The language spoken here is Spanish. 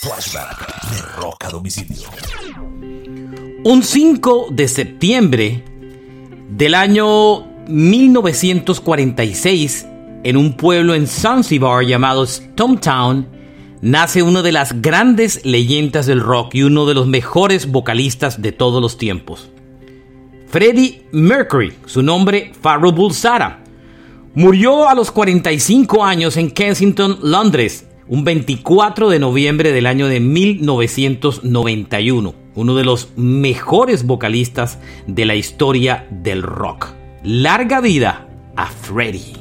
Flashback de Rock a Domicilio. Un 5 de septiembre del año 1946, en un pueblo en Zanzibar llamado Stumptown, nace una de las grandes leyendas del rock y uno de los mejores vocalistas de todos los tiempos. Freddie Mercury, su nombre Farrell Bulsara, murió a los 45 años en Kensington, Londres, un 24 de noviembre del año de 1991, uno de los mejores vocalistas de la historia del rock. Larga vida a Freddie.